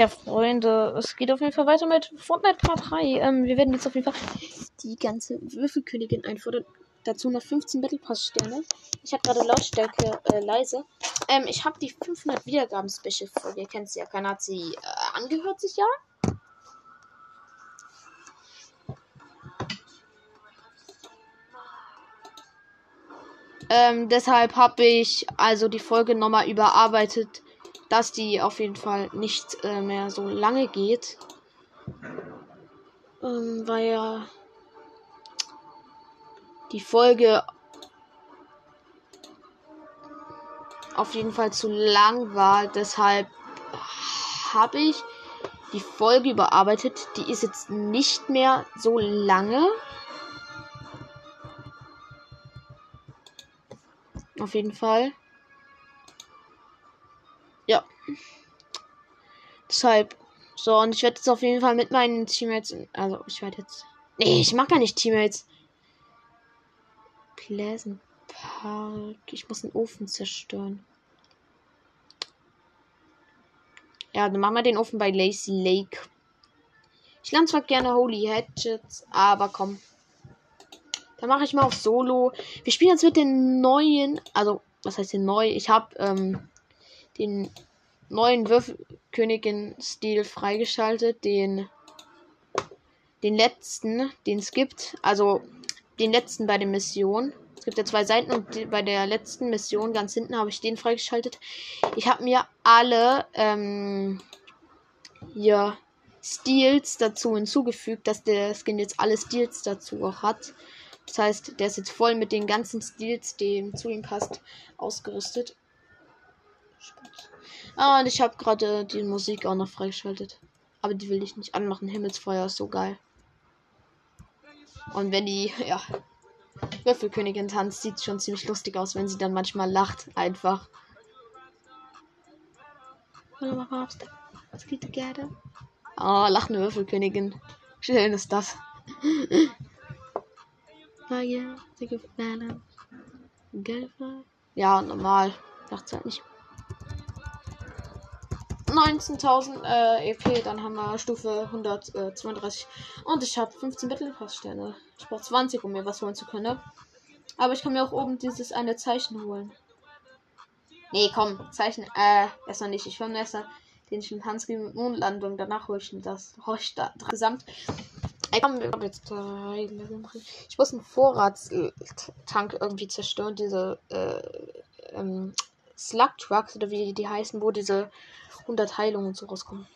Ja, Freunde, es geht auf jeden Fall weiter mit Fortnite Part 3. Ähm, wir werden jetzt auf jeden Fall die ganze Würfelkönigin einfordern. Dazu noch 15 Battle Pass Sterne. Ich habe gerade Lautstärke äh, leise. Ähm, ich habe die 500 Wiedergaben Special Folge. Ihr kennt sie ja. Keiner hat sie äh, angehört sich ja. Ähm, deshalb habe ich also die Folge nochmal überarbeitet, dass die auf jeden Fall nicht äh, mehr so lange geht. Ähm, weil ja die Folge auf jeden Fall zu lang war. Deshalb habe ich die Folge überarbeitet. Die ist jetzt nicht mehr so lange. Auf jeden Fall. Deshalb. So, und ich werde jetzt auf jeden Fall mit meinen Teammates. Also, ich werde jetzt. Nee, ich mag gar nicht Teammates. Pleasant Park. Ich muss den Ofen zerstören. Ja, dann machen wir den Ofen bei Lazy Lake. Ich lerne zwar gerne Holy Hatchets, aber komm. Dann mache ich mal auf Solo. Wir spielen jetzt mit den neuen. Also, was heißt denn neu? Ich habe ähm, den neuen Würfelkönigin-Stil freigeschaltet. Den. Den letzten, den es gibt. Also, den letzten bei der Mission. Es gibt ja zwei Seiten und bei der letzten Mission ganz hinten habe ich den freigeschaltet. Ich habe mir alle ähm, hier Steals dazu hinzugefügt, dass der Skin jetzt alle Steals dazu auch hat. Das heißt, der ist jetzt voll mit den ganzen Steals, die zu ihm passt, ausgerüstet. Ah, und ich habe gerade die Musik auch noch freigeschaltet. Aber die will ich nicht anmachen. Himmelsfeuer ist so geil. Und wenn die, ja, Würfelkönigin tanzt, sieht schon ziemlich lustig aus, wenn sie dann manchmal lacht. Einfach. Was geht? Oh, lachende Würfelkönigin. Schön ist das. Ja, normal. Dachte halt nicht. 19.000 äh, EP, dann haben wir Stufe 132 und ich habe 15 Battle Pass Sterne. Ich brauche 20, um mir was holen zu können. Aber ich kann mir auch oben dieses eine Zeichen holen. Nee, komm, Zeichen, äh, erstmal nicht. Ich will erst den Schimpanski mit Mondlandung, danach hole ich das. Oh, ich da, gesamt. Ich wir jetzt drei Ich muss einen Vorratstank irgendwie zerstören, diese, äh, ähm, Slug Trucks oder wie die heißen, wo diese 100 Heilungen und so rauskommen.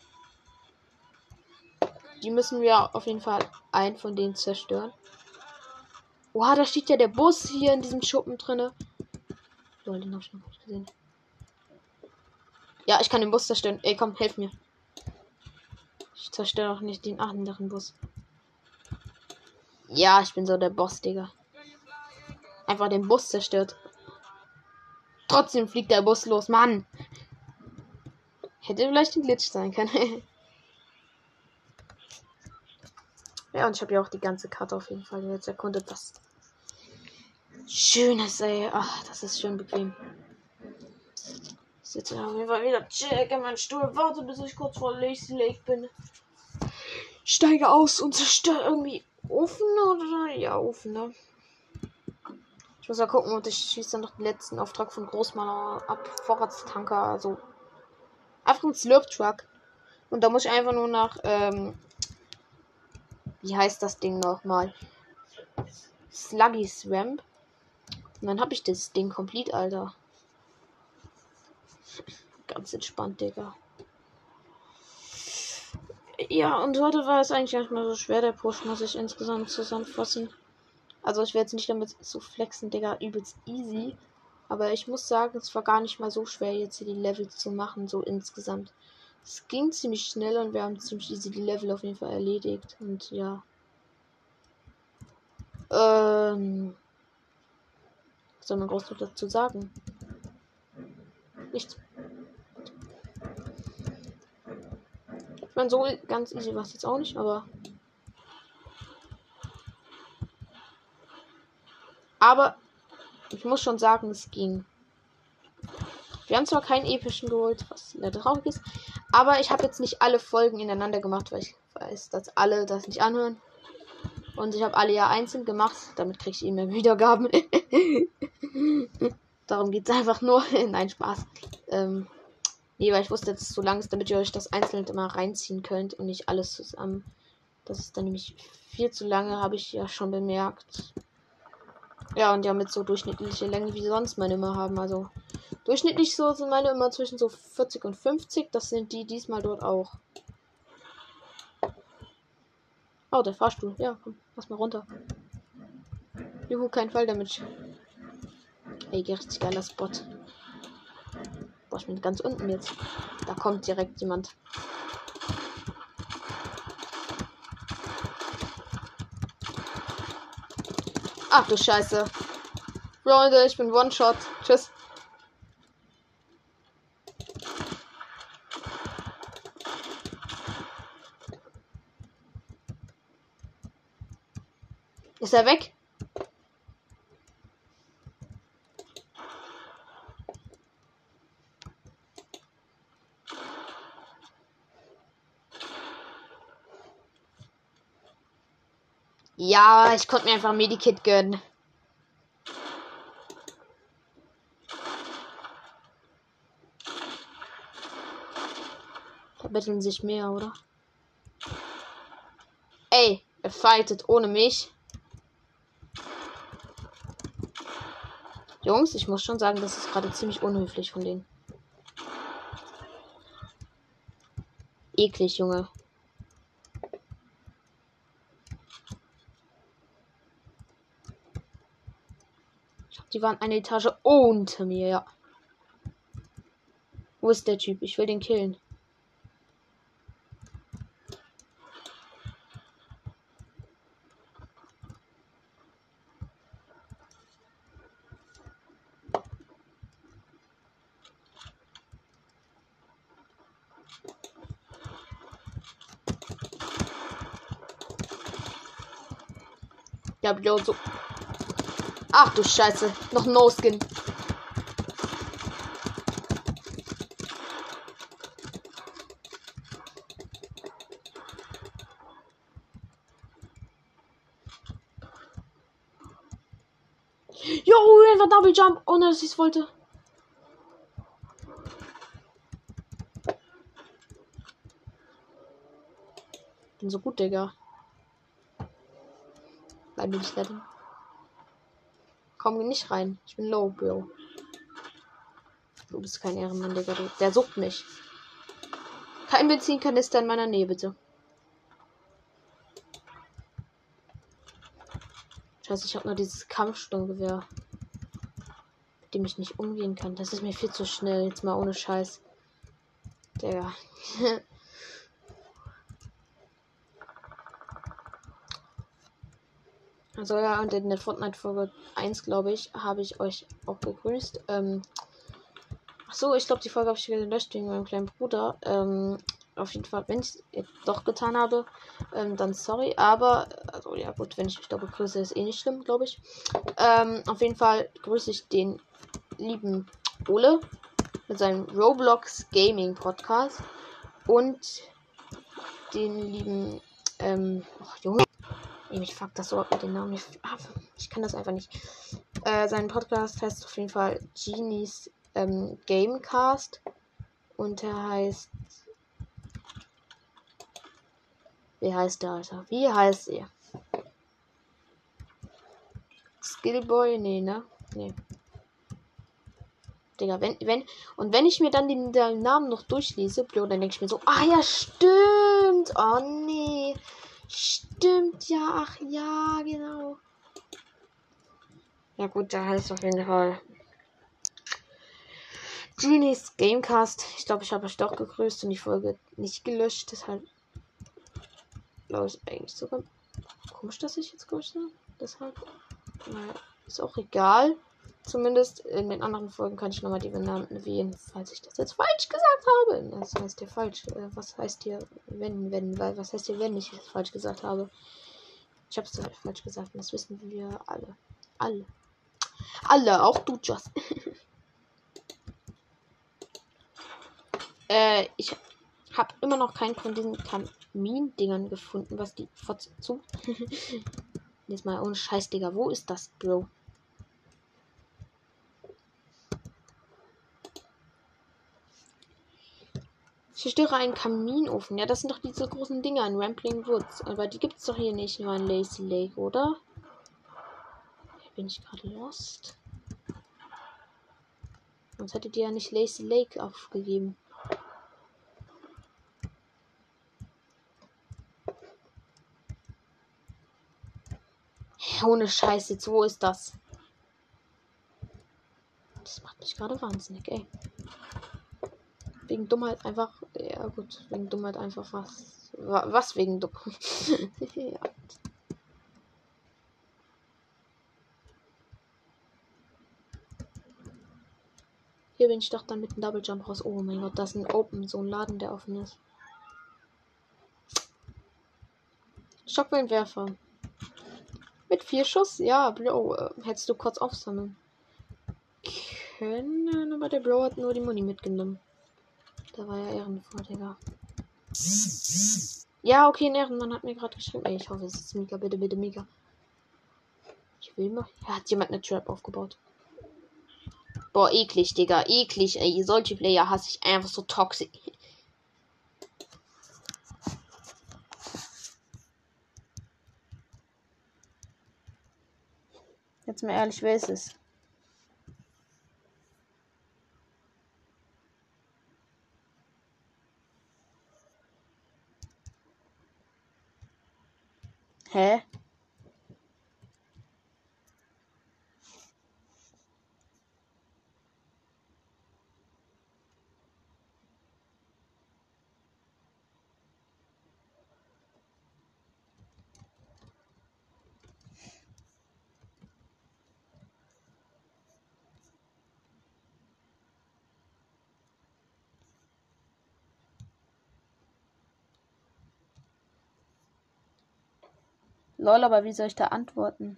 Die müssen wir auf jeden Fall einen von denen zerstören. Oha, da steht ja der Bus hier in diesem Schuppen drinne. Lol, den hab ich noch nicht gesehen. Ja, ich kann den Bus zerstören. Ey, komm, helf mir. Ich zerstöre auch nicht den anderen Bus. Ja, ich bin so der Boss, Digga. Einfach den Bus zerstört. Trotzdem fliegt der Bus los, Mann. Hätte vielleicht ein Glitch sein können. ja, und ich habe ja auch die ganze Karte auf jeden Fall jetzt erkundet. Das Schönes, ey. Ach, das ist schön bequem. Ich sitze auf jeden Fall wieder check in meinen Stuhl. Warte, bis ich kurz vor Lazy Lake bin. Steige aus und zerstöre irgendwie Ofen oder? Ja, Ofen, ne? Ich muss mal gucken und ich schieße dann noch den letzten Auftrag von Großmaler ab. Vorratstanker, also Einfach ein Slurp Truck. Und da muss ich einfach nur nach, ähm, wie heißt das Ding nochmal? Sluggy Swamp. Und dann habe ich das Ding komplett, Alter. Ganz entspannt, Digga. Ja, und heute war es eigentlich nicht mal so schwer, der Push, muss ich insgesamt zusammenfassen. Also ich werde jetzt nicht damit zu flexen, Digga, übelst easy. Aber ich muss sagen, es war gar nicht mal so schwer, jetzt hier die Level zu machen, so insgesamt. Es ging ziemlich schnell und wir haben ziemlich easy die Level auf jeden Fall erledigt. Und ja. Ähm. Was soll man groß dazu sagen? Nichts. Ich meine, so ganz easy war es jetzt auch nicht, aber. Aber ich muss schon sagen, es ging. Wir haben zwar keinen epischen geholt, was sehr traurig ist, Aber ich habe jetzt nicht alle Folgen ineinander gemacht, weil ich weiß, dass alle das nicht anhören. Und ich habe alle ja einzeln gemacht. Damit kriege ich immer Wiedergaben. Darum geht es einfach nur. Nein, Spaß. Ähm, nee, weil ich wusste, dass es so lang ist, damit ihr euch das einzeln immer reinziehen könnt und nicht alles zusammen. Das ist dann nämlich viel zu lange, habe ich ja schon bemerkt. Ja, und ja, mit so durchschnittliche Länge, wie sonst meine immer haben. Also durchschnittlich so sind meine immer zwischen so 40 und 50. Das sind die diesmal dort auch. Oh, der Fahrstuhl. Ja, komm, lass mal runter. Juhu, kein Fall damit. Ey, richtig geiler Spot. Boah, ich bin ganz unten jetzt. Da kommt direkt jemand. Ach du Scheiße. Freunde, ich bin One-Shot. Tschüss. Ist er weg? Ja, ich konnte mir einfach ein Medikit gönnen. Verbetteln sich mehr, oder? Ey, er fightet ohne mich. Jungs, ich muss schon sagen, das ist gerade ziemlich unhöflich von denen. Eklig, Junge. Die waren eine Etage unter mir, ja. Wo ist der Typ? Ich will den killen. Ja, Bro, so. Ach du Scheiße. Noch No Skin. Jo, einfach Double Jump, ohne dass ich es wollte. Bin so gut, Digga. Bleib nicht retten. Komm nicht rein. Ich bin low, Bro. Du bist kein Ehrenmann, Digga. Der sucht mich. Kein Benzinkanister in meiner Nähe, bitte. Scheiße, ich habe nur dieses Kampfsturmgewehr. Mit dem ich nicht umgehen kann. Das ist mir viel zu schnell. Jetzt mal ohne Scheiß. Digga. Also ja, und in der Fortnite-Folge 1, glaube ich, habe ich euch auch begrüßt. Ähm, ach so, ich glaube, die Folge habe ich gelöscht wegen meinem kleinen Bruder. Ähm, auf jeden Fall, wenn ich es doch getan habe, ähm, dann sorry. Aber, also ja gut, wenn ich mich da begrüße, ist eh nicht schlimm, glaube ich. Ähm, auf jeden Fall grüße ich den lieben Ole mit seinem Roblox Gaming Podcast und den lieben, ähm, oh, Junge, ich fuck das so ab mit den Namen. Ich, ah, ich kann das einfach nicht. Äh, sein Podcast heißt auf jeden Fall Genies ähm, Gamecast. Und er heißt. Wie heißt der, Alter? Wie heißt er? Skillboy? Nee, ne? Nee. Digga, wenn, wenn, und wenn ich mir dann den, den Namen noch durchlese, blöd, dann denke ich mir so, ah ja, stimmt. Oh. Stimmt, ja, ach ja, genau. Ja gut, da heißt auf jeden Fall Genies Gamecast. Ich glaube, ich habe euch doch gegrüßt und die Folge nicht gelöscht. Deshalb glaube ich eigentlich sogar komisch, dass ich jetzt grüße. Deshalb, naja, ist auch egal. Zumindest in den anderen Folgen kann ich nochmal die Namen erwähnen, falls ich das jetzt falsch gesagt habe. Das heißt hier falsch. Äh, was heißt hier, wenn, wenn, weil, was heißt hier, wenn ich es falsch gesagt habe? Ich habe es halt falsch gesagt und das wissen wir alle. Alle. Alle, auch du, Just. äh, ich Hab immer noch keinen von diesen Kamin-Dingern gefunden, was die Fotze zu. Jetzt mal ohne Scheiß, Digga. Wo ist das, Bro? Zerstöre einen Kaminofen. Ja, das sind doch diese großen Dinger in Rampling Woods. Aber die gibt es doch hier nicht nur in Lazy Lake, oder? Hier bin ich gerade lost. Sonst hättet ihr ja nicht Lazy Lake aufgegeben. Ohne Scheiß jetzt, wo ist das? Das macht mich gerade wahnsinnig, ey. Wegen Dummheit einfach. Ja gut, wegen Dummheit einfach was. Was wegen Dummheit? ja. Hier bin ich doch dann mit dem Double Jump raus. Oh mein Gott, das ist ein Open, so ein Laden, der offen ist. Schockwellenwerfer. Mit vier Schuss? Ja, Bro. Äh, hättest du kurz aufsammeln können, aber der Bro hat nur die Muni mitgenommen. Da war ja ehrenvoll, Digga. Ja, okay, ein Ehrenmann hat mir gerade geschrieben. Ey, ich hoffe, es ist Mika. Bitte, bitte, Mika. Ich will mal. Ja, hat jemand eine Trap aufgebaut. Boah, eklig, Digga. Eklig, ey. Solche Player hasse ich einfach so toxisch. Jetzt mal ehrlich, wer ist es? Hä? Lol, aber wie soll ich da antworten?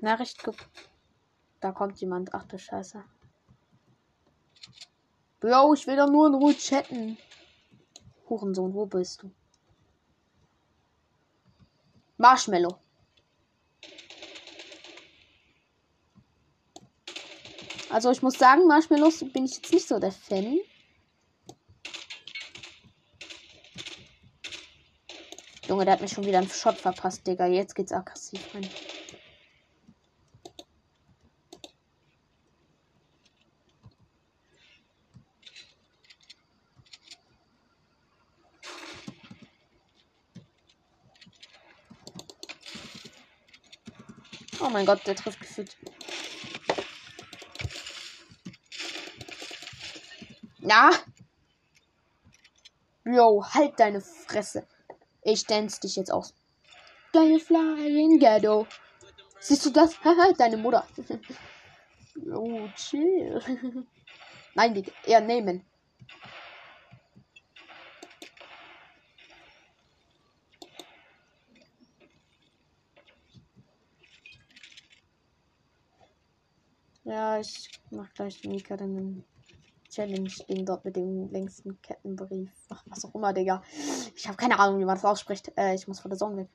Nachricht ge Da kommt jemand. Ach du Scheiße. Bro, ich will doch nur in Ruhe chatten. Hurensohn, wo bist du? Marshmallow. Also ich muss sagen, Marshmallows bin ich jetzt nicht so der Fan. Junge, der hat mir schon wieder einen Shot verpasst, Digga. Jetzt geht's aggressiv rein. Mein Gott, der trifft gefühlt. Na? Yo, halt deine Fresse. Ich dance dich jetzt aus. Deine Flying Ghetto. Siehst du das? Haha, deine Mutter. Yo, chill. Nein, die eher nehmen. Ja, ich mach gleich Mika dann ein Challenge-Ding dort mit dem längsten Kettenbrief. Ach, was auch immer, Digga. Ich habe keine Ahnung, wie man das ausspricht. Äh, ich muss von der Sonne weg.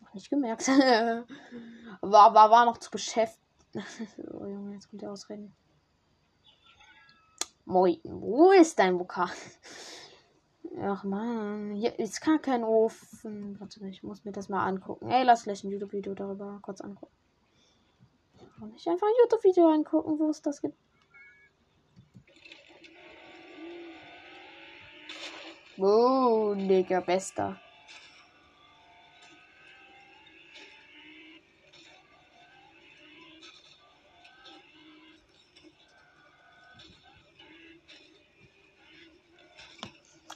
Noch nicht gemerkt. war, war, war noch zu beschäftigt. oh Junge, jetzt kommt der Ausreden. Moi, wo ist dein Vokal? Ach man, hier ist gar kein Ofen. Warte, ich muss mir das mal angucken. Ey, lass gleich ein YouTube-Video darüber kurz angucken. Kann ich einfach ein YouTube-Video angucken, wo es das gibt. Oh, Digga, bester.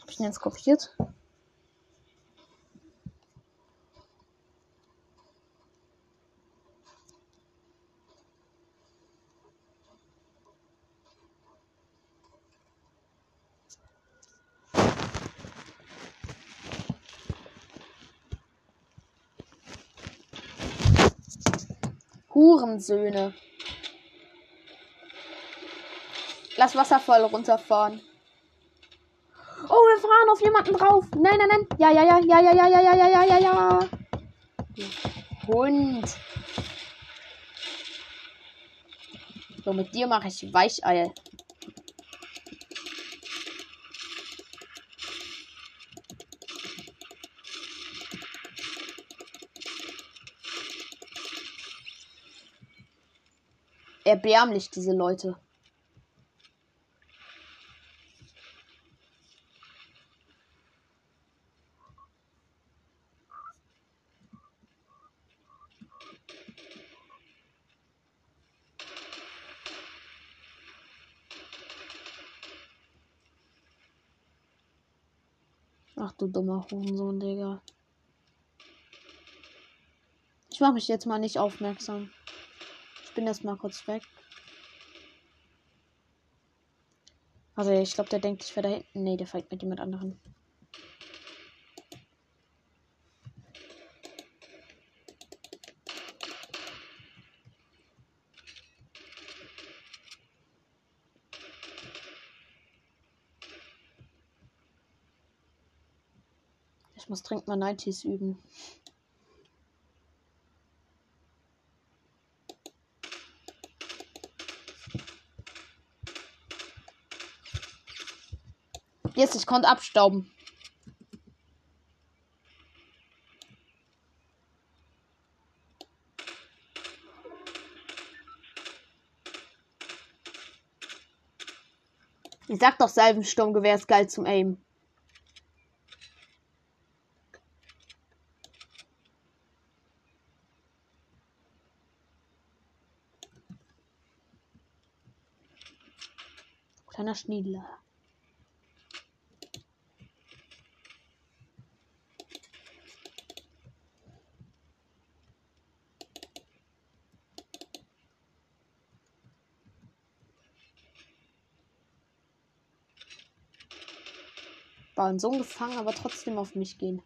Hab ich den jetzt kopiert? Hurensöhne. Lass Wasserfall runterfahren. Oh, wir fahren auf jemanden drauf. Nein, nein, nein. Ja, ja, ja, ja, ja, ja, ja, ja, ja, ja, ja. Hund. So, mit dir mache ich Weicheier. Erbärmlich, diese Leute. Ach du dummer Hurensohn, Digga. Ich mache mich jetzt mal nicht aufmerksam. Bin erst mal kurz weg. Also ich glaube, der denkt, ich wäre da hinten. Nee, der fällt mit jemand anderen. Ich muss dringend mal Nighties üben. Jetzt, ich konnte abstauben. Ich sag doch, Salvensturmgewehr ist geil zum Aim. Kleiner Schniedler. Waren so gefangen, aber trotzdem auf mich gehen.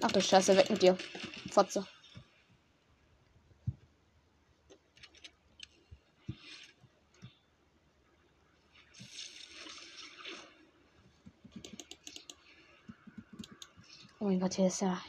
Ach du Scheiße, weg mit dir. Fotze. 我接下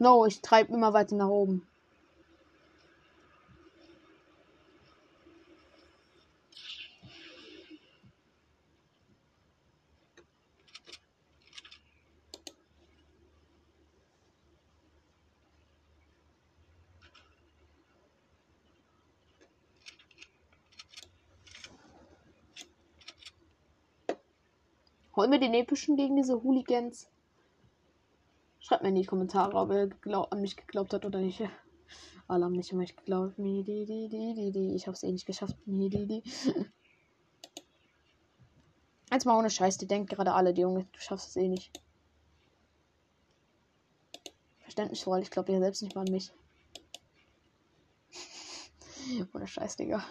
No, ich treibe immer weiter nach oben. Holen wir den epischen gegen diese Hooligans? Schreibt mir in die Kommentare, ob er an mich geglaubt hat oder nicht. Alle haben nicht an mich geglaubt. Ich hab's eh nicht geschafft. Eins mal ohne Scheiß, die denkt gerade alle, die Junge, du schaffst es eh nicht. Verständnisvoll, ich glaube ja selbst nicht mal an mich. ohne Scheiß, Digga.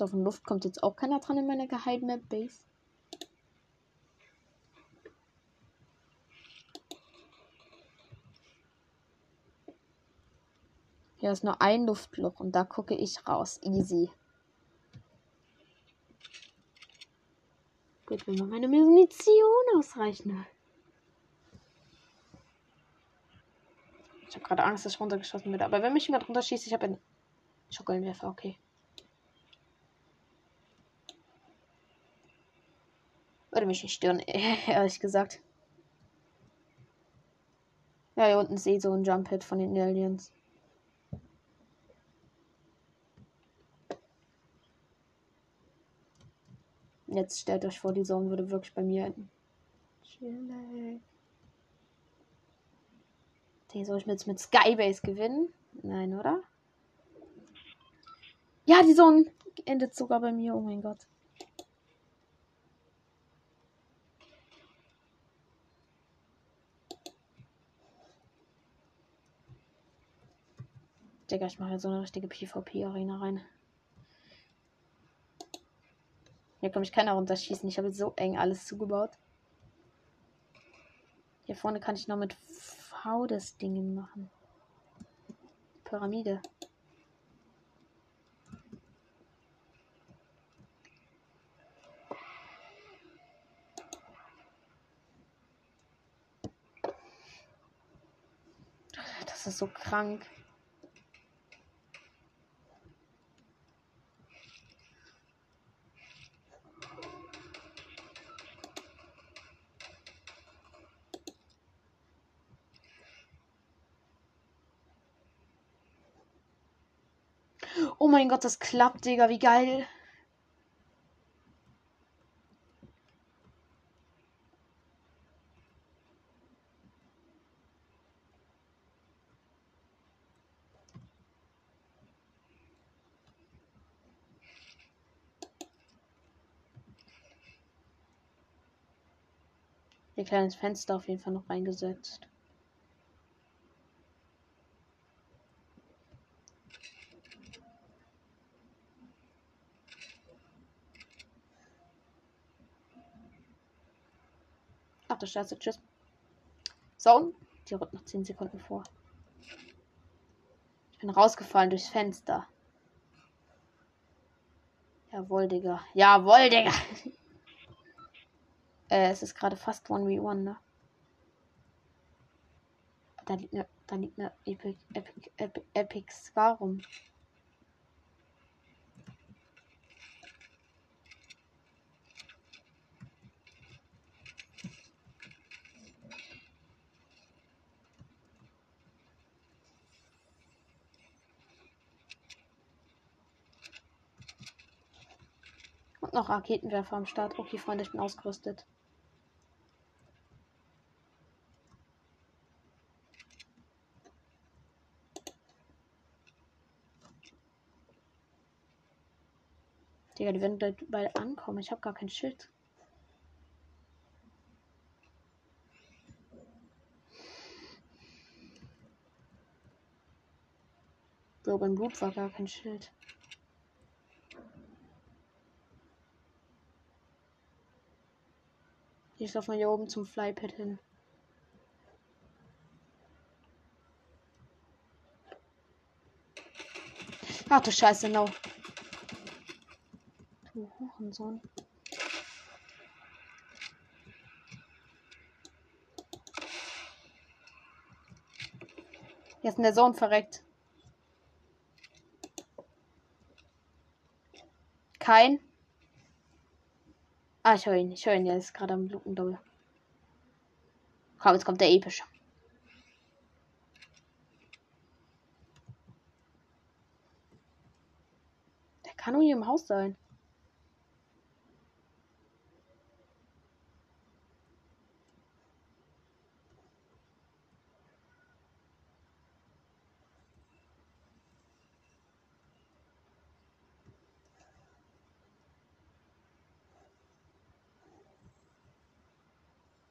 So, von Luft kommt jetzt auch keiner dran in meiner geheimen Base. Hier ist nur ein Luftloch und da gucke ich raus. Easy. Gut, wenn man meine Munition ausreichen. Ich habe gerade Angst, dass ich runtergeschossen werde. Aber wenn mich jemand runterschießt, ich habe einen Schockelnwerfer, okay. Würde mich nicht stören, ehrlich gesagt. Ja, hier unten sehe so ein Jump Hit von den Aliens. Jetzt stellt euch vor, die Zone würde wirklich bei mir enden. Chillig. Den soll ich jetzt mit Skybase gewinnen? Nein, oder? Ja, die Zone endet sogar bei mir. Oh mein Gott. Digga, ich mache so eine richtige PvP-Arena rein. Hier kann mich keiner runterschießen. Ich habe jetzt so eng alles zugebaut. Hier vorne kann ich noch mit V das Ding machen. Pyramide. Das ist so krank. Oh mein Gott, das klappt, Digga, wie geil. Ein kleines Fenster auf jeden Fall noch reingesetzt. Du Scheiße, tschüss. So, die rückt noch 10 Sekunden vor. Ich bin rausgefallen durchs Fenster. Jawohl, Digga. Jawohl, Digga. Äh, es ist gerade fast 1v1, ne? Da liegt eine, da liegt eine Epic, Epic, Epic, Epic Scar rum. Noch Raketenwerfer am Start. Okay, Freunde, ich bin ausgerüstet. Digga, die werden bald ankommen. Ich habe gar kein Schild. So, beim Blut war gar kein Schild. Ich laufe mal hier oben zum Flypad hin. Ach du Scheiße, no. Du Hurensohn. Jetzt ist der Sohn verreckt. Kein. Ah, ich höre ihn. Ich höre ihn. Der ist gerade am Blutendouble. Komm, jetzt kommt der epische. Der kann nur hier im Haus sein.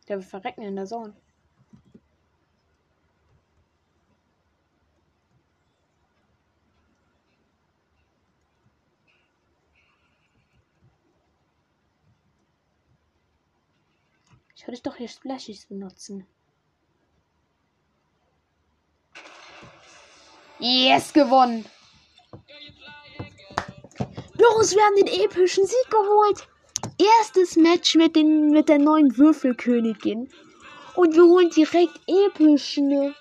Der will verrecken in der Zone. Ich würde doch hier Splashies benutzen. Yes, gewonnen. Los, wir haben den epischen Sieg geholt. Erstes Match mit, den, mit der neuen Würfelkönigin. Und wir holen direkt epischen.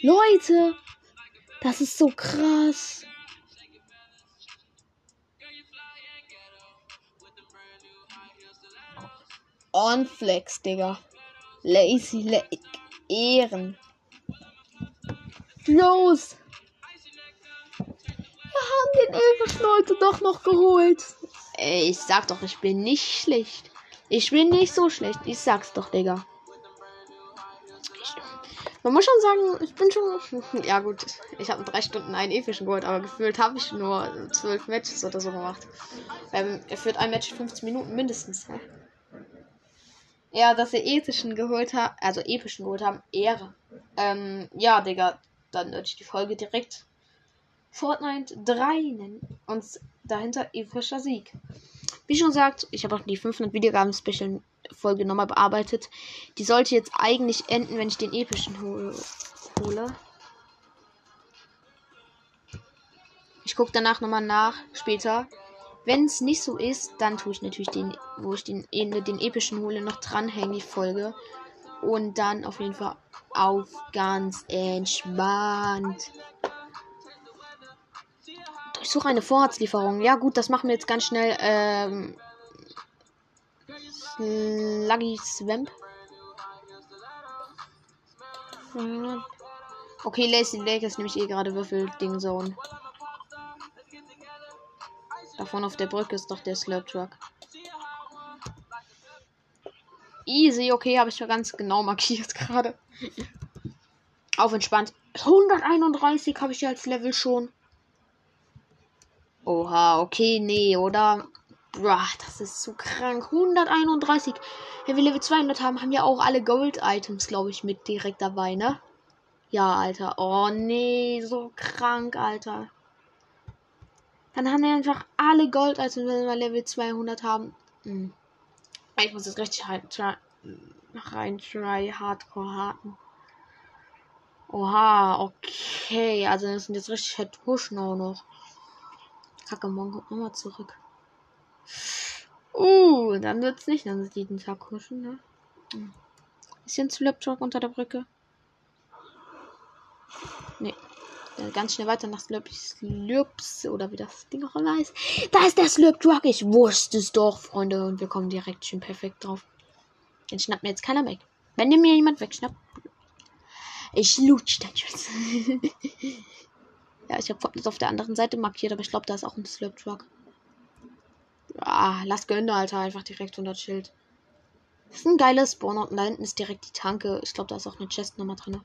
Leute, das ist so krass. On Flex, Digga. Lazy Leg. Ehren. Los! Wir haben den epischen doch noch geholt. Ey, ich sag doch, ich bin nicht schlecht. Ich bin nicht so schlecht. Ich sag's doch, Digga. Man muss schon sagen, ich bin schon. Ja, gut. Ich habe drei Stunden einen epischen geholt, aber gefühlt habe ich nur zwölf Matches oder so gemacht. Ähm, er führt ein Match 15 Minuten mindestens. Hä? Ja, dass wir ethischen geholt haben, also epischen geholt haben, Ehre. Ähm, ja, Digga, dann würde ich die Folge direkt Fortnite 3 nennen. Und dahinter epischer Sieg. Wie schon gesagt, ich habe auch die 500 Wiedergaben Special Folge nochmal bearbeitet. Die sollte jetzt eigentlich enden, wenn ich den epischen hole. Ich gucke danach nochmal nach, später. Wenn es nicht so ist, dann tue ich natürlich den, wo ich den, den epischen hole, noch dranhängen, die Folge. Und dann auf jeden Fall auf ganz entspannt. Durchsuche eine Vorratslieferung. Ja gut, das machen wir jetzt ganz schnell. Ähm, Sluggy Swamp. Okay, Lazy Lake ist nämlich eh gerade Würfel-Ding Zone. Davon auf der Brücke ist doch der Slurp Truck. Easy, okay, habe ich ja ganz genau markiert gerade. Auf entspannt. 131 habe ich ja als Level schon. Oha, okay, nee, oder? Boah, das ist zu krank. 131. Wenn wir Level 200 haben, haben ja auch alle Gold-Items, glaube ich, mit direkt dabei, ne? Ja, Alter. Oh, nee, so krank, Alter. Dann haben wir einfach alle Gold-Items, wenn wir Level 200 haben. Hm. Ich muss jetzt richtig rein, try, rein try Hardcore harten. Oha, okay. Also das sind jetzt richtig Head Pushen auch noch. Kacke, morgen kommt nochmal zurück. Uh, dann wird's nicht an jeden Tag kuschen, ne? Ist hier ein Slurp unter der Brücke? Nee. Ja, ganz schnell weiter nach Slurps, Slurps oder wie das Ding auch immer heißt. Da ist der Slurp Truck. Ich wusste es doch, Freunde. Und wir kommen direkt schön perfekt drauf. Den schnappt mir jetzt keiner weg. Wenn mir jemand wegschnappt. Ich lutsch dann Schutz. ja, ich habe Fortnite auf der anderen Seite markiert, aber ich glaube, da ist auch ein Slurp Truck. Ah, lass gönnen, Alter. Einfach direkt unter Schild. Das ist ein geiles Spawner und da hinten ist direkt die Tanke. Ich glaube, da ist auch eine Chest nochmal drin.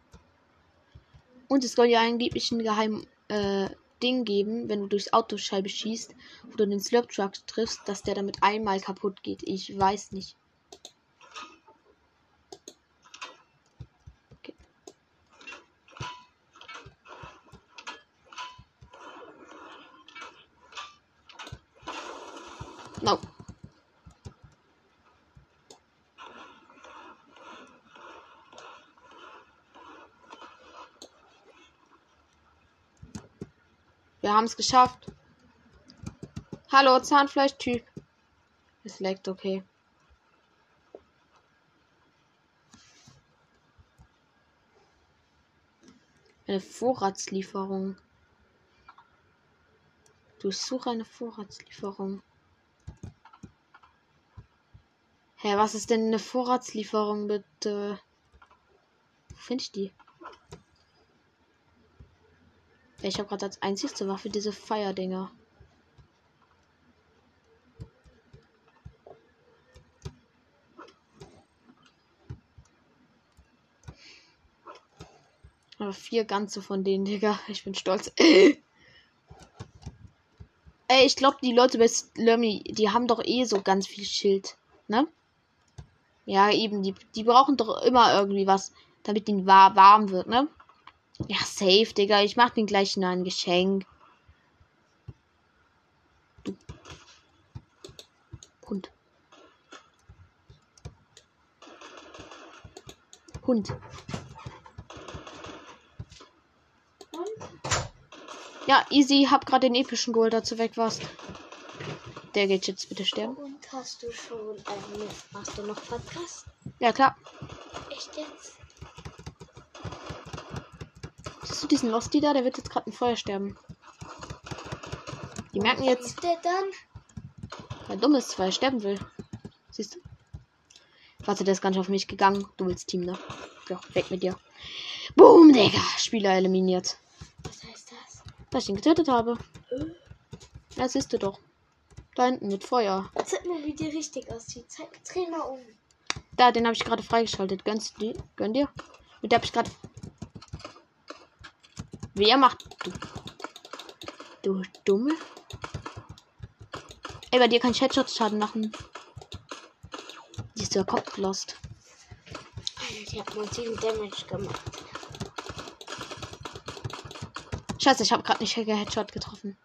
Und es soll ja angeblich ein geheim äh, Ding geben, wenn du durchs Autoscheibe schießt, wo du den Slurp Truck triffst, dass der damit einmal kaputt geht. Ich weiß nicht. No. Wir haben es geschafft. Hallo, Zahnfleischtyp. Es leckt okay. Eine Vorratslieferung. Durchsuche eine Vorratslieferung. Hä, was ist denn eine Vorratslieferung bitte? Wo finde ich die? Ich habe gerade als einzigste Waffe diese Feierdinger. Aber vier ganze von denen, Digga. Ich bin stolz. Ey, ich glaube, die Leute bei Slurmy, die haben doch eh so ganz viel Schild. Ne? Ja, eben. Die, die brauchen doch immer irgendwie was, damit ihnen warm wird, ne? Ja, safe, Digga. Ich mach den gleich noch ein Geschenk. Du. Hund. Hund. Ja, easy, hab gerade den epischen Gold dazu weg warst. Der geht jetzt bitte sterben. Und hast du schon, ähm, machst du noch Podcast? Ja, klar. Echt jetzt? Siehst du diesen Losty da? Der wird jetzt gerade im Feuer sterben. Die merken jetzt, der dann? weil dumm ist, weil er sterben will. Siehst du? Warte, der ist gar nicht auf mich gegangen. Du willst Team, ne? Ja, weg mit dir. Boom, Digga. Spieler eliminiert. Was heißt das? Dass ich ihn getötet habe. Ja, siehst du doch. Da hinten mit Feuer. Zeig mal, wie die richtig aussieht. Zeig, dreh mal um. Da, den habe ich gerade freigeschaltet. Gönnst du die? Gönn dir? Mit der habe ich gerade. Wer macht. Du. Du Dumme. Ey, bei dir kann ich Headshot-Schaden machen. Die ist ja Kopf lost. Die hat 19 Damage gemacht. Scheiße, ich habe gerade nicht Headshot getroffen.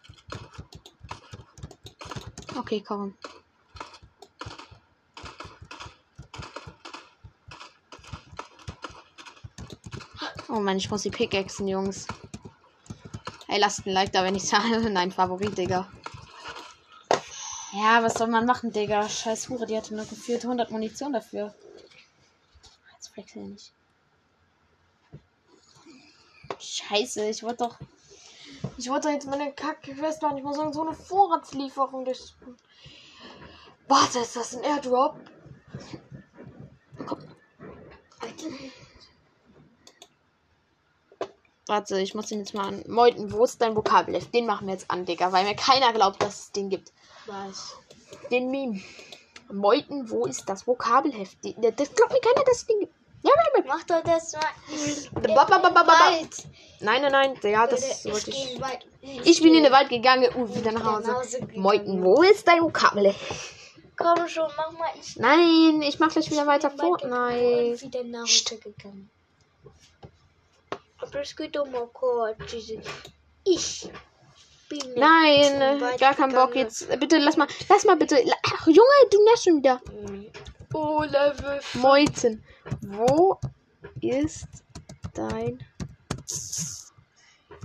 Okay, komm. Oh Mann, ich muss die Pickaxen, Jungs. Ey, lasst ein Like da, wenn ich sage. Nein, Favorit, Digga. Ja, was soll man machen, Digga? Scheiß Hure, die hatte nur gefühlt 100 Munition dafür. Jetzt flex ich nicht. Scheiße, ich wollte doch. Ich wollte jetzt meine Kacke Quest machen. Ich muss sagen, so eine Vorratslieferung durch. Warte, ist das ein Airdrop? Warte, ich muss den jetzt mal an. Meuten, wo ist dein Vokabelheft? Den machen wir jetzt an, Digga, weil mir keiner glaubt, dass es den gibt. Was? Den Meme. Meuten, wo ist das Vokabelheft? Das glaubt mir keiner, dass es den gibt. Ja, ja, ja. Mach doch das mal. Nein, nein, nein. Ja, das wollte ich ich. Ich bin in den Wald gegangen. Uh, wieder nach Nach Hause. Meuten, wo ist dein Vokabelheft? Komm schon, mach mal. Ich Nein, ich mach gleich wieder bin weiter Fortnite. und wieder nach Hause gegangen. Aber es geht um kurz. Ich bin Nein, Wald gar keinen Bock jetzt. Bitte lass mal, lass mal bitte. Ach, Junge, du nervst schon wieder. Oh, Level. Meuten, wo ist dein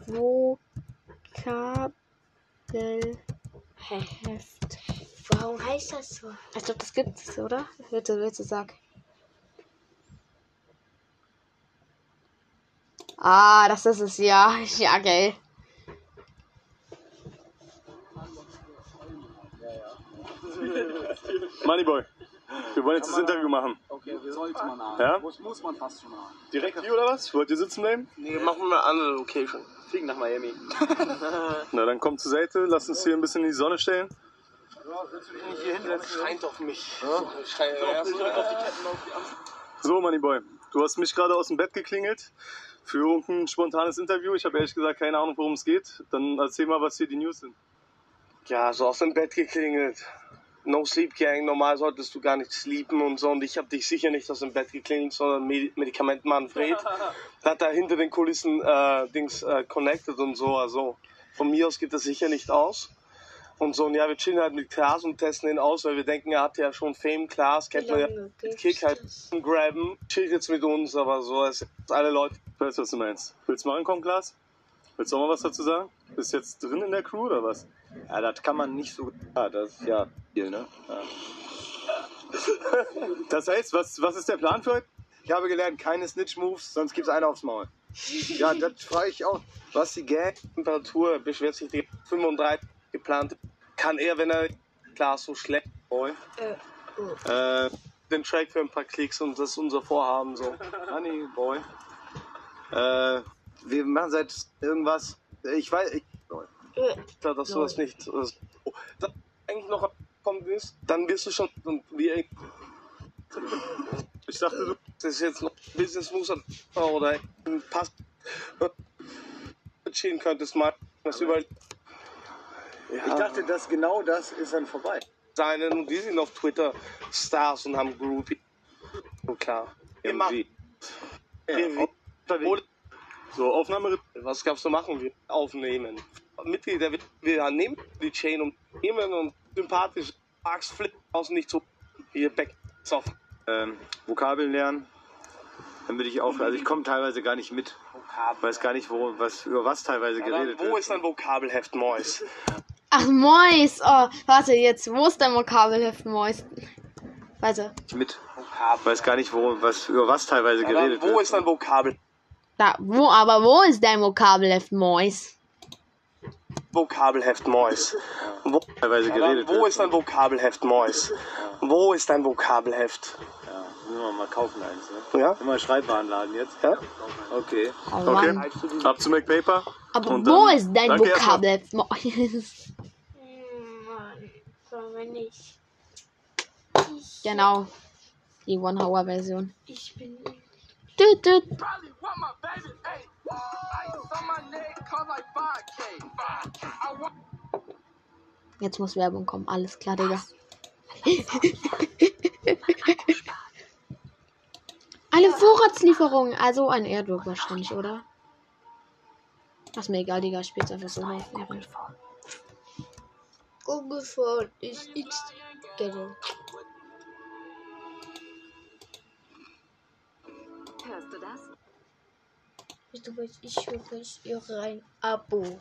Vokabelheft? Warum heißt das so? Ich glaube, das gibt's, oder? Bitte, bitte sag. Ah, das ist es, ja. Ja, geil. Moneyboy, wir wollen jetzt das Interview machen. Okay, sollte man haben. Ja? Muss, muss man fast schon haben. Direkt hier oder was? Wollt ihr sitzen bleiben? Nee, machen wir eine andere Location. Fliegen nach Miami. Na, dann kommt zur Seite, lasst uns hier ein bisschen in die Sonne stellen. Nicht hier hinsetzen. Scheint auf mich. Scheint ja, so auf Angst. So, Moneyboy, du hast mich gerade aus dem Bett geklingelt für irgendein spontanes Interview. Ich habe ehrlich gesagt keine Ahnung, worum es geht. Dann erzähl mal, was hier die News sind. Ja, so aus dem Bett geklingelt. No Sleep Gang, normal solltest du gar nicht sleepen und so. Und ich habe dich sicher nicht aus dem Bett geklingelt, sondern Medi Medikamentenmann Fred. hat da hinter den Kulissen äh, Dings äh, connected und so. Also von mir aus geht das sicher nicht aus. Und so, und ja, wir chillen halt mit Klaas und testen ihn aus, weil wir denken, er hat ja schon Fame. Klaas kennt man ja mit Kick halt graben. Chillt jetzt mit uns, aber so, es alle Leute Ich weiß, was du meinst. Willst du mal ankommen, Klaas? Willst du auch mal was dazu sagen? Bist jetzt drin in der Crew oder was? Ja, das kann man nicht so. Ja, das ist ja viel, ne? Ja. Das heißt, was, was ist der Plan für heute? Ich habe gelernt, keine Snitch-Moves, sonst gibt's einen aufs Maul. Ja, das frage ich auch. Was die Gang? Temperatur beschwert sich die 35 geplant. Kann er, wenn er klar so schlecht Boy. äh, den Track für ein paar Klicks und das ist unser Vorhaben so. Honey, Boy. Äh, wir machen seit irgendwas. Ich weiß. Ich, Klar, dass sowas nicht das, oh, das eigentlich noch kommt ist, dann wirst du schon und wir Ich dachte, du. das ist jetzt noch Business Moves oder ein Pass chillen könntest mal was überall ich dachte, dass genau das ist dann vorbei. sein und die sind auf Twitter Stars und haben Groupie. So klar. Wir machen. So, Aufnahme. Was gab's zu machen? Wir aufnehmen. Mitglieder, wir nehmen die Chain und nehmen und sympathisch. Max Flip aus nicht so. Hier back auf. Ähm, Vokabeln lernen. Dann würde ich auch. Also ich komme teilweise gar nicht mit. weiß gar nicht, wo, was, über was teilweise Ja, geredet dann, wo wird. ist dein Vokabelheft, Mois? Ach, Mois. Oh, warte, jetzt. Wo ist dein Vokabelheft, Mois? Warte. Mit. Weiß gar nicht, wo, was, über was teilweise dann, geredet wo wird. ist dein Vokabel Da, wo, aber wo ist dein Vokabelheft, Mois? Vokabelheft, Mois? Wo, teilweise geredet wo wird. ist dein Vokabelheft, Mois? Wo ist dein Vokabelheft? Müssen wir mal kaufen eins, ne? Ja? Immer Schreibwarenladen jetzt. Ja? Okay. Oh, Okay, ab zu McPaper. Aber Und wo dann- ist dein Mois? Hm, Mann, sollen wir nicht. Ich, genau. Die One-Hour-Version. ich bin. Düt, düt. Probably want my baby, ayy. Ice on my neck, cost like 5K. I want Jetzt muss Werbung kommen. Alles klar, Digga. Eine Vorratslieferung. Also ein Airdrop wahrscheinlich, oder? Ist mir egal, Digga. Ich spiel's einfach so auf Ehren. Google Phone ist X. Genau. Hörst du das? Ich höre ich höre ein Abo.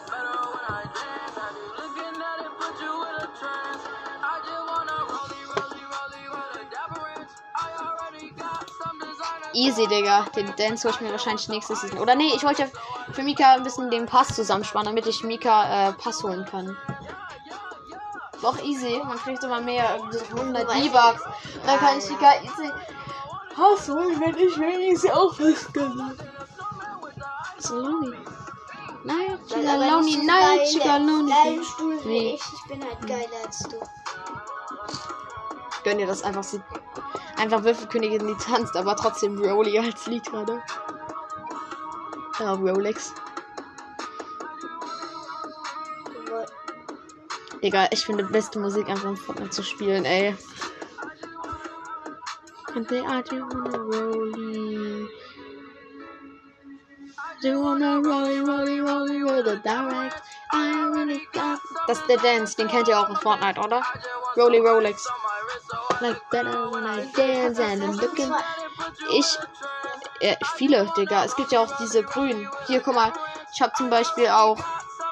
Easy, Digga. Den Dance hol ich mir wahrscheinlich nächste Season. Oder nee, ich wollte für Mika ein bisschen den Pass zusammenspannen, damit ich Mika äh, Pass holen kann. Doch easy. Man kriegt immer mehr. äh, so 100 V-Bucks. Dann kann ich Mika easy Pass holen, wenn ich wenigstens auch was kann. Saloni. Nein, Chigaloni, nein, Chigaloni. Ich bin halt geiler als du. Gönn dir das einfach so. Einfach Würfelkönigin, die tanzt, aber trotzdem Rolli als Lied gerade. Ja, Rolex. Digga, ich finde beste Musik einfach in Fortnite zu spielen, ey. And they are do wanna rollie. Do wanna rollie, rollie, rollie with a direct. I really got. Das ist der Dance, den kennt ihr auch in Fortnite, oder? Rollie Rolex. Like better when I dance and I'm looking. Ich. Äh, viele, Digga. Es gibt ja auch diese grünen. Hier, guck mal. Ich habe zum Beispiel auch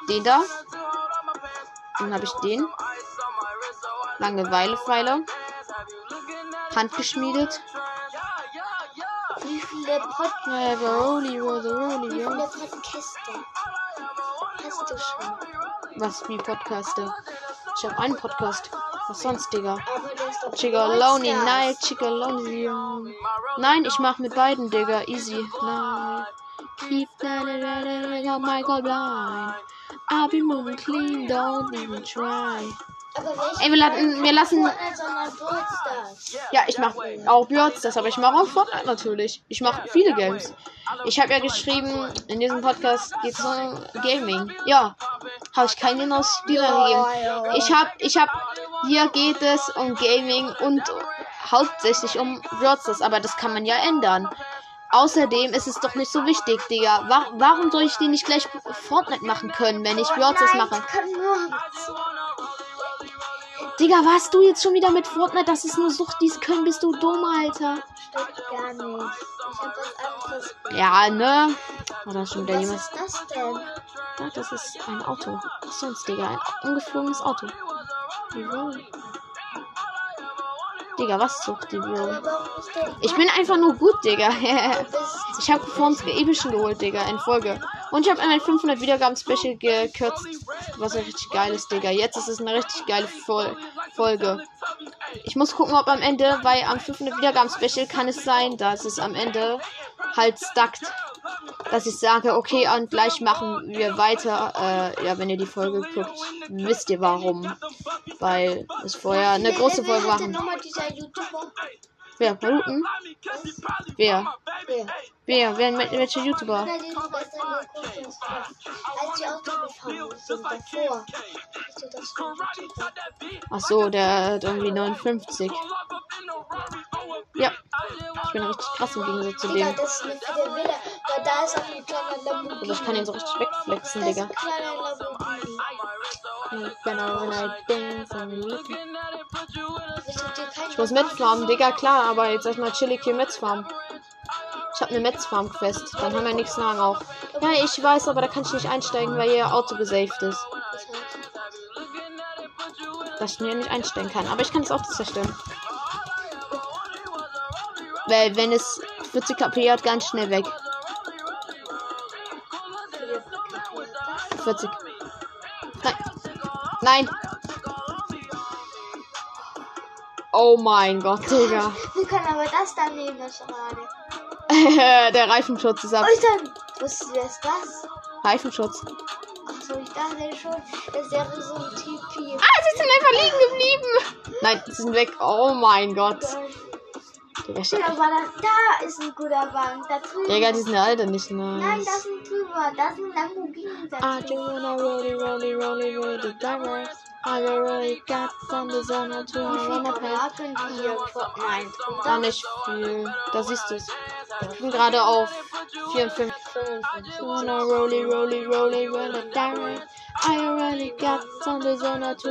den da. Dann habe ich den. Langeweile-Pfeiler. Handgeschmiedet. Wie viele Pod Ja, Rolli, Rolli, wie Rolli, viele Rolli. Podcaster hast du schon? Was wie Podcaste? Ich habe einen Podcast. Was sonst, Digga? Chigaloni, nein, Chigaloni. Nein, ich mach mit beiden, Digga. Easy. Nein. Keep that on my god blind. I'll be moving clean, don't even try. Ey, wir lassen, wir lassen. Ja, ich mach auch Björns, aber ich mache auch Fortnite natürlich. Ich mache viele Games. Ich habe ja geschrieben, in diesem Podcast geht es um Gaming. Ja, habe ich keinen genauen Stil angegeben. Ich habe, ich habe, hier geht es um Gaming und hauptsächlich um Björns, aber das kann man ja ändern. Außerdem ist es doch nicht so wichtig, Digga. Wa warum soll ich den nicht gleich Fortnite machen können, wenn ich Björns mache? Digga, warst du jetzt schon wieder mit Fortnite? Das ist nur Sucht, dies können, bist du dumm, Alter. Stimmt gar nicht. Ich hab was anderes. Ja, ne? Oder schon wieder Was jemand. ist das denn? Ja, das ist ein Auto. Was sonst, Digga? Ein ungeflogenes Auto. Wieso? Digga, was sucht die der Ich bin einfach nur gut, Digga. Ich habe vor uns Epischen geholt, Digga, in Folge. Und ich habe ein 500 Wiedergaben Special gekürzt. Was ja richtig geil ist, Digga. Jetzt ist es eine richtig geile Fol Folge. Ich muss gucken, ob am Ende, weil am 500 Wiedergaben Special kann es sein, dass es am Ende halt stackt. Dass ich sage, okay, und gleich machen wir weiter. Äh, ja, wenn ihr die Folge guckt, wisst ihr warum. Weil es vorher eine große Folge YouTuber? Wer? Paluten? Wer? Wer? Wer? Wer? wel- Welcher YouTuber? Als? Ach so, der hat irgendwie 59. Ja. Ich bin richtig krass im Gegensatz zu dem. Also ich kann ihn so richtig wegflexen, Digga. Genau, keinen Ich muss Metz farmen, Digga, klar, aber jetzt erstmal chillig hier Metz farmen. Ich habe eine Metz farm Quest, dann haben wir nichts lang auch. Ja, ich weiß, aber da kann ich nicht einsteigen, weil ihr Auto gesaved ist. Dass ich mir nicht einsteigen kann. Aber ich kann das Auto zerstören. Weil wenn es 40 KP hat, ganz schnell weg. 40. Nein. Nein. Oh mein Gott, Digga. Wir können aber das dann nehmen, das gerade. Der Reifenschutz ist ab. Alter, was ist das? Reifenschutz. Achso, ich dachte schon, das wäre so ein TP. Ah, sie sind einfach liegen geblieben. Nein, sie sind weg. Oh mein Gott. Digga. Ja, aber da, da ist ein guter Wagen. Da drüben. Digga, die sind alle nicht Nein, nice. das sind drüber. Das sind Lamborghini. Da I do wanna rolly, rolly, rolly, rolly, diver. I already got some designer to Wie viel wanna pay. Tomaten die hier in Fortnite? Gar nicht viel. Da siehst du es. Ich bin gerade auf 54. Wanna rolly, rolly, rolly, rolly, diver. I already got some designer to.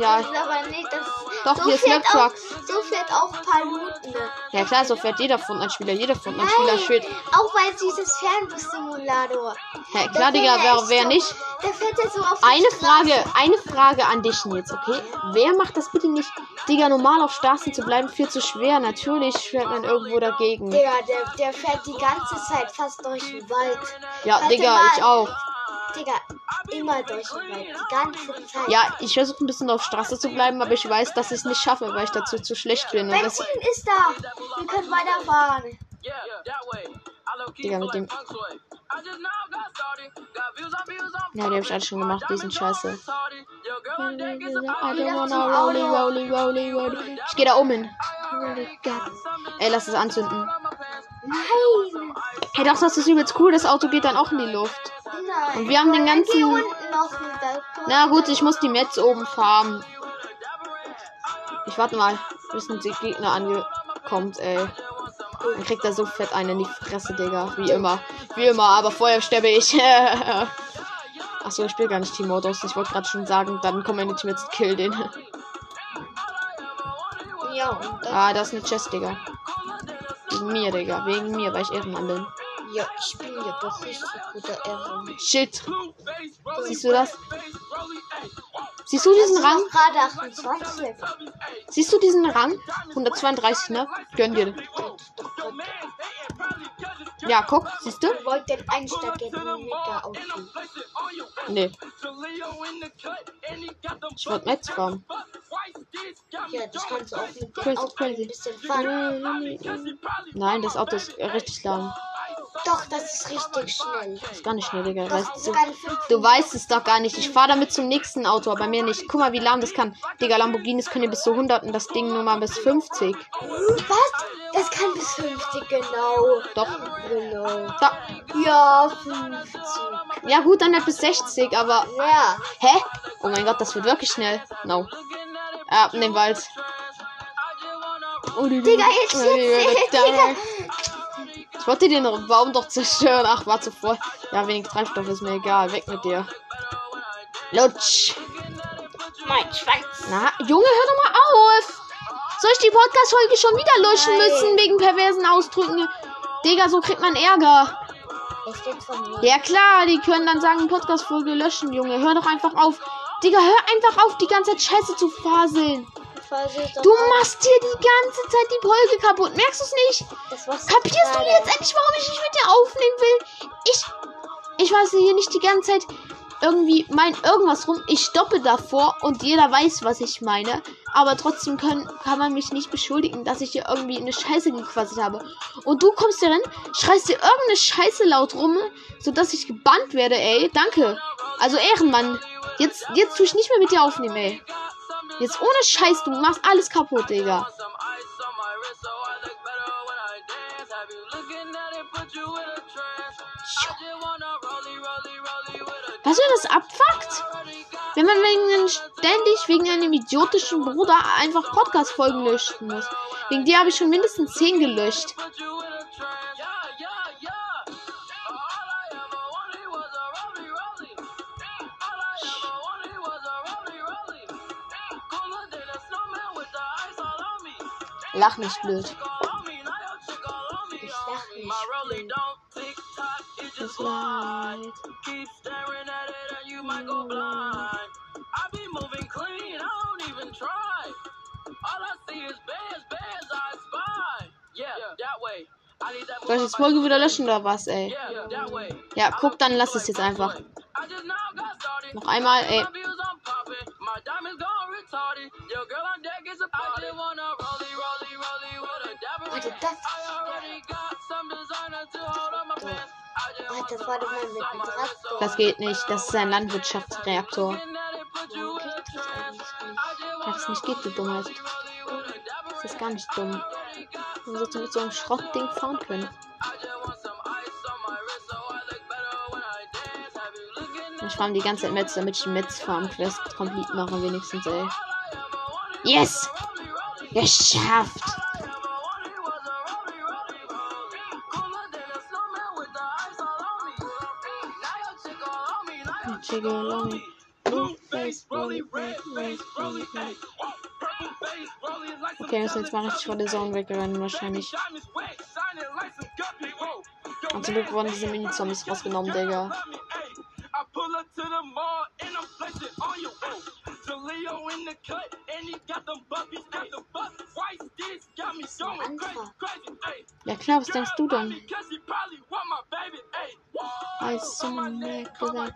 Ja, ist aber nicht das. Doch, so hier ist Trucks. so fährt auch Paluten. Ja klar, so fährt jeder Fortnite-Spieler. Jeder Fortnite-Spieler fährt. auch weil es dieses Fernbus-Simulator. Hä, klar, Digga, wer, wer nicht? Der fährt ja so auf Eine. Frage, eine Frage an dich jetzt, okay? Wer macht das bitte nicht? Digga, normal auf Straßen zu bleiben, viel zu schwer. Natürlich fährt man irgendwo dagegen. Digga, der, der fährt die ganze Zeit fast durch den Wald. Ja, Warte Digga, mal. ich auch. Digga, immer durch den Wald. Die ganze Zeit. Ja, ich versuche ein bisschen auf Straße zu bleiben, aber ich weiß, dass ich es nicht schaffe, weil ich dazu zu schlecht bin. Und das, Benzin ist da. Wir können weiterfahren. Digga, mit dem. Ja, die hab ich alle schon gemacht, die sind scheiße. I don't wanna rolly, rolly, rolly, rolly. Ich geh da oben hin. Ey, lass es anzünden. Nein. Hey, doch, das ist übelst cool. Das Auto geht dann auch in die Luft. Nein. Und wir haben den ganzen- Na gut, ich muss die Metz oben farmen. Ich warte mal, bis ein Gegner angekommt, ey. Dann kriegt er so fett einen in die Fresse, Digga. Wie immer. Wie immer, aber vorher sterbe ich. Achso, ich spiele gar nicht Team-Modus. Ich wollte gerade schon sagen, dann kommen meine Teammates kill den. Ja, und dann, ah, das ist eine Chest, Digga. Wegen mir, Digga. Wegen mir, weil ich Ehrenmann bin. ja, ich bin ja doch richtig guter Ehre. Shit. Siehst du das? Siehst du diesen Rang? Gerade 28. Siehst du diesen Rang? 132, ne? Gönn dir. Ja, guck, siehst du? Ich wollte den Einsteiger mit der Auto. Nee. Ich wollte Metz farmen. Ja, das kannst du auch mit dem Crazy, Auto crazy. ein bisschen fahren. Nein, das Auto ist richtig lahm. Doch, das ist richtig schnell. Ist gar nicht schnell, Digga. Weißt du, sogar ein 5 du weißt es doch gar nicht. Ich fahre damit zum nächsten Auto, aber mir nicht. Guck mal, wie lahm das kann. Digga, Lamborghinis können bis zu 100 und das Ding nur mal bis 50. Was? Das kann bis 50, genau. Doch. Genau. Da. Ja, 50. Ja gut, dann halt bis 60, aber... Ja. Hä? Oh mein Gott, das wird wirklich schnell. No. Ab in den Wald. Digga, jetzt Digga. Ich wollte den Baum doch zerstören. Ach, war zuvor. Ja, wenig Treibstoff ist mir egal. Weg mit dir. Lutsch. Mein Schwanz. Na, Junge, hör doch mal auf. Soll ich die Podcast-Folge schon wieder löschen Nein. müssen wegen perversen Ausdrücken? Digga, so kriegt man Ärger. Ja klar, die können dann sagen, Podcast-Folge löschen, Junge. Hör doch einfach auf. Digga, hör einfach auf, die ganze Zeit Scheiße zu faseln. Du machst hier die ganze Zeit die Folge kaputt. Merkst du es nicht? Kapierst du jetzt endlich, warum ich nicht mit dir aufnehmen will? Ich, ich weiß hier nicht die ganze Zeit irgendwie mein irgendwas rum. Ich stoppe davor und jeder weiß, was ich meine. Aber trotzdem können, kann man mich nicht beschuldigen, dass ich hier irgendwie eine Scheiße gequasselt habe. Und du kommst hier rein, schreist dir irgendeine Scheiße laut rum, sodass ich gebannt werde, ey. Danke. Also Ehrenmann. Jetzt, jetzt tue ich nicht mehr mit dir aufnehmen, ey. Jetzt ohne Scheiß, du machst alles kaputt, Digga. Weißt du, das abfuckt? Wenn man wegen ständig wegen einem idiotischen Bruder einfach Podcast-Folgen löschen muss. Wegen dir habe ich schon mindestens 10 gelöscht. Spy. Yeah, that way. I need that Soll ich jetzt Folge wieder löschen oder was, ey? Ja, guck, dann lass es jetzt einfach. I just now got started. Noch einmal, ey. Retarded. Your girl on deck is a party. I just wanna rollie, rollie, rollie with a dapper. Warte, das I already got some designer to hold on my pants. I just want Warte, mal mit dem Traktor. Das geht nicht. Das ist ein Landwirtschaftsreaktor. Ja, das nicht geht, du Dummheit. Das ist gar nicht dumm. Sollst du mit so einem Schrottding fahren können? Ich fahre die ganze Zeit Metz, damit ich die Metz-Farm-Quest complete mache, wenigstens, ey. Yes! Geschafft! Rolly face. Okay, müssen jetzt mal richtig vor der Zone wegrennen, wahrscheinlich. Und zum Glück wurden diese Mini-Zombies rausgenommen, Digga. The cut and he got them puppies, got the buck. White sticks got me going crazy, crazy, ayy. Ja klar, was denkst du denn? My neck with that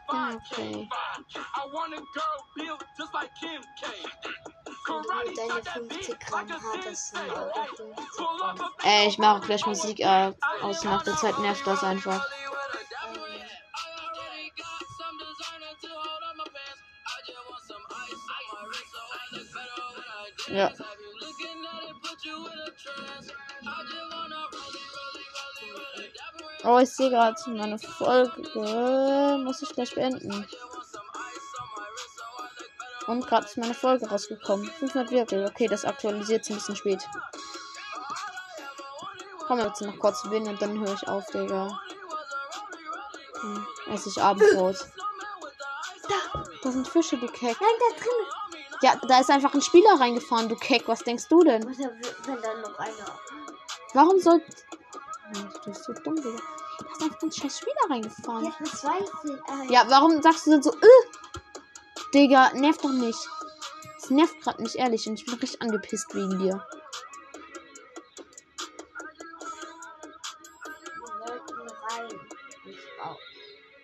okay. I want a girl built just like Kim K. Und mit deinen 50 Gramm hat das ein Auto 50 Gramm. Ey, ich mache gleich Musik äh, aus. Nach der Zeit nervt das einfach. Ja. Oh, ich sehe gerade meine Folge. Muss ich gleich beenden. Und gerade ist meine Folge rausgekommen. 500 Wirbel. Okay, das aktualisiert ein bisschen spät. Komm jetzt noch kurz bin und dann höre ich auf, Digga. Hm, esse ich Abendbrot. Da, da sind Fische, du. Nein, da drin. Ja, da ist einfach ein Spieler reingefahren, du Keck. Was denkst du denn? Was, wenn dann noch einer. Warum soll. Hm, Du bist so dumm, Digga. Da ist einfach ein scheiß Spieler reingefahren. Ja, das weiß ich. Ja, warum sagst du denn so, äh? Digga, nervt doch nicht. Es nervt gerade nicht, ehrlich. Und ich bin richtig angepisst wegen dir.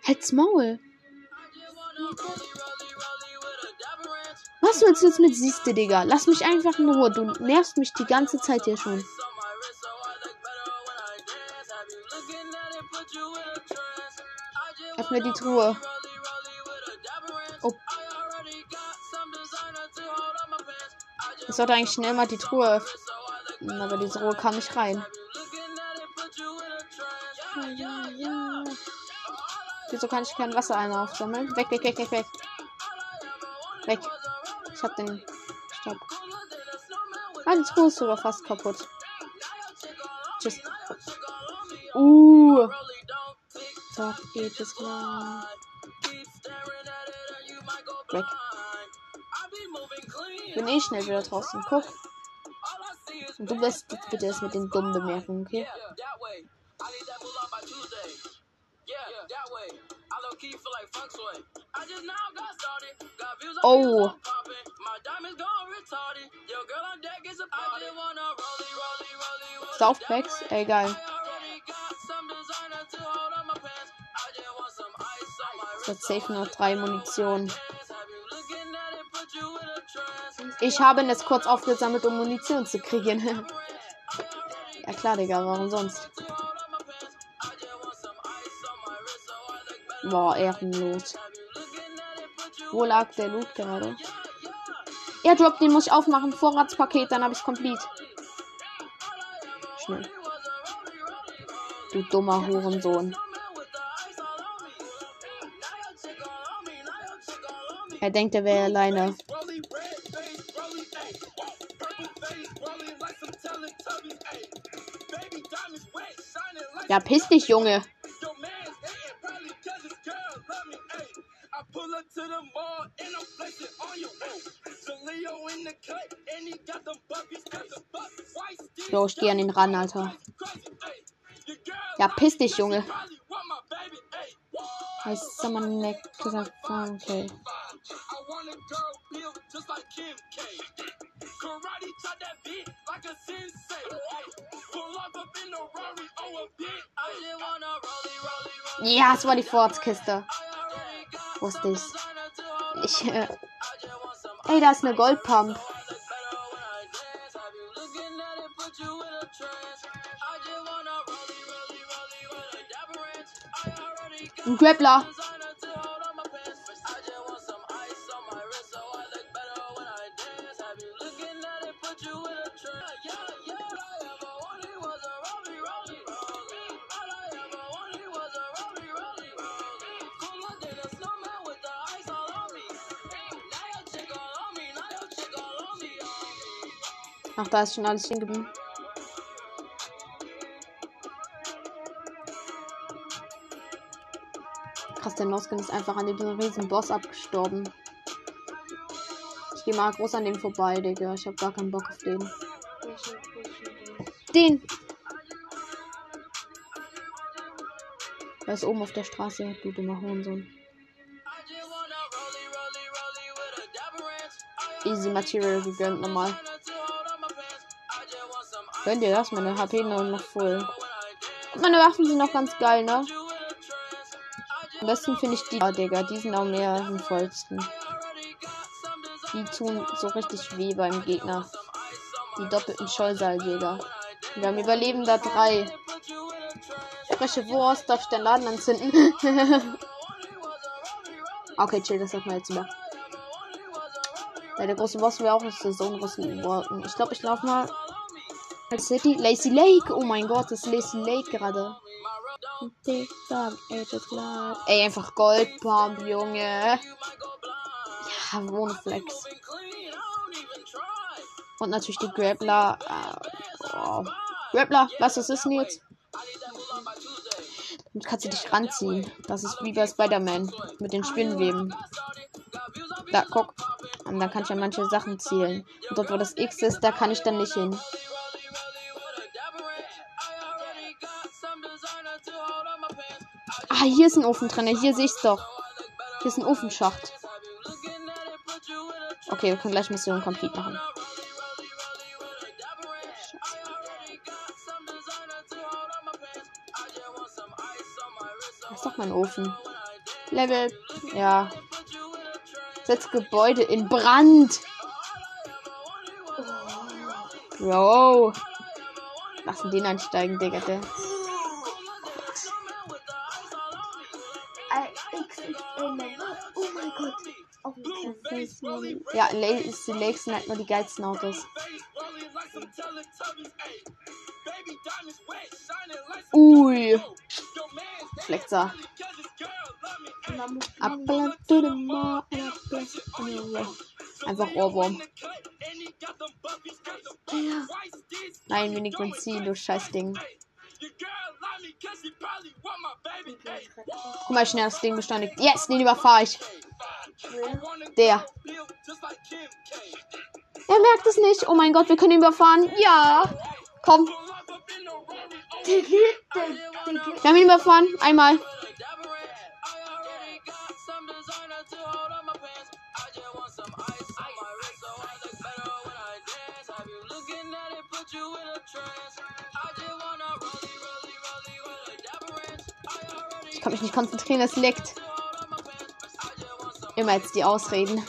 Halt's Maul. Was willst du jetzt mit siehste, Digga? Lass mich einfach in Ruhe. Du nervst mich die ganze Zeit hier schon. Öffne die Truhe. Oh. Ich sollte eigentlich schnell mal die Truhe öffnen. Aber diese Truhe kam nicht rein. Wieso kann ich kein Wasser aufsammeln? Weg, weg, weg, weg, weg. Weg. Ich hab den. Stopp. Ah, die Truhe ist sogar fast kaputt. Tschüss. Uh. Doch geht es klar. Weg. Bin eh schnell wieder draußen. Guck. Und du jetzt bitte es mit den dummen Bemerkungen, okay? Oh. Softpacks? Ey, geil. Es hat safe noch drei Munition. Ich habe es kurz aufgesammelt, um Munition zu kriegen. ja klar, Digga, warum sonst? Boah, ehrenlos. Wo lag der Loot gerade? Airdrop, den muss ich aufmachen. Vorratspaket, dann habe ich complete. Schnell. Du dummer Hurensohn. Er denkt, er wäre alleine. Ja, piss dich, Junge. I pull up to the mall and I'm flexing on wall. So Leo in the cut and he got them puppies, got the buck. White stick, Jo, ich geh an ihn ran, Alter. Ja, piss dich, Junge. I want a girl built just like Kim K. Karate chop that beat like a sensei. Pull up up in a Rari or a big. I just wanna rollie, rollie, rollie. Ja, es war die Forts-Kiste. Wusste ich. Ich, äh, Ey, da ist eine Goldpump. Ein Grappler. Ach, da ist schon alles stehen der Noskin ist einfach an dem riesen Boss abgestorben. Ich gehe mal groß an dem vorbei, Digga. Ich hab gar keinen Bock auf den. Den! Der ist oben auf der Straße, du dummer Hohensohn. Easy Material gegönnt nochmal. Gönnt ihr das? Meine HP noch voll. Und meine Waffen sind noch ganz geil, ne? Am besten finde ich die, oh, Digga. Die sind am vollsten. Die tun so richtig weh beim Gegner. Die doppelten Scheusaaljäger. Wir haben Überlebender 3. Spreche Wurst, darf ich den Laden anzünden? okay, chill, das hat man jetzt über. Ja, der große Boss wäre auch aus der Zone rausgeworden. Ich glaube, ich laufe mal. City. Lazy Lake. Oh mein Gott, das ist Lazy Lake gerade. Ey, einfach Goldpump, Junge. Ja, ohne Flex. Und natürlich die Grappler. Äh, oh. Grappler, was ist das denn jetzt? Damit kannst du dich ranziehen. Das ist wie bei Spider-Man. Mit den Spinnenweben. Da, guck. Und da kann ich ja manche Sachen zielen. Und dort, wo das X ist, da kann ich dann nicht hin. Ah, hier ist ein Ofen drin. Hier sehe ich's doch. Hier ist ein Ofenschacht. Okay, wir können gleich Mission complete machen. Das ist doch mein Ofen. Level. Ja. Setzt Gebäude in Brand. Bro. Lassen den einsteigen, Digga. Der. Ja, Lazy Lakes sind halt nur die geilsten Autos. Ui. Flexer. Einfach Ohrwurm. Nein, wenig Benzin, du Scheißding. Guck mal, schnell das Ding beschleunigt. Yes, den überfahre ich. Der. Er merkt es nicht. Oh mein Gott, wir können ihn überfahren. Ja. Komm, wir haben ihn überfahren. Einmal. Ich kann mich nicht konzentrieren, es leckt. Immer jetzt die Ausreden.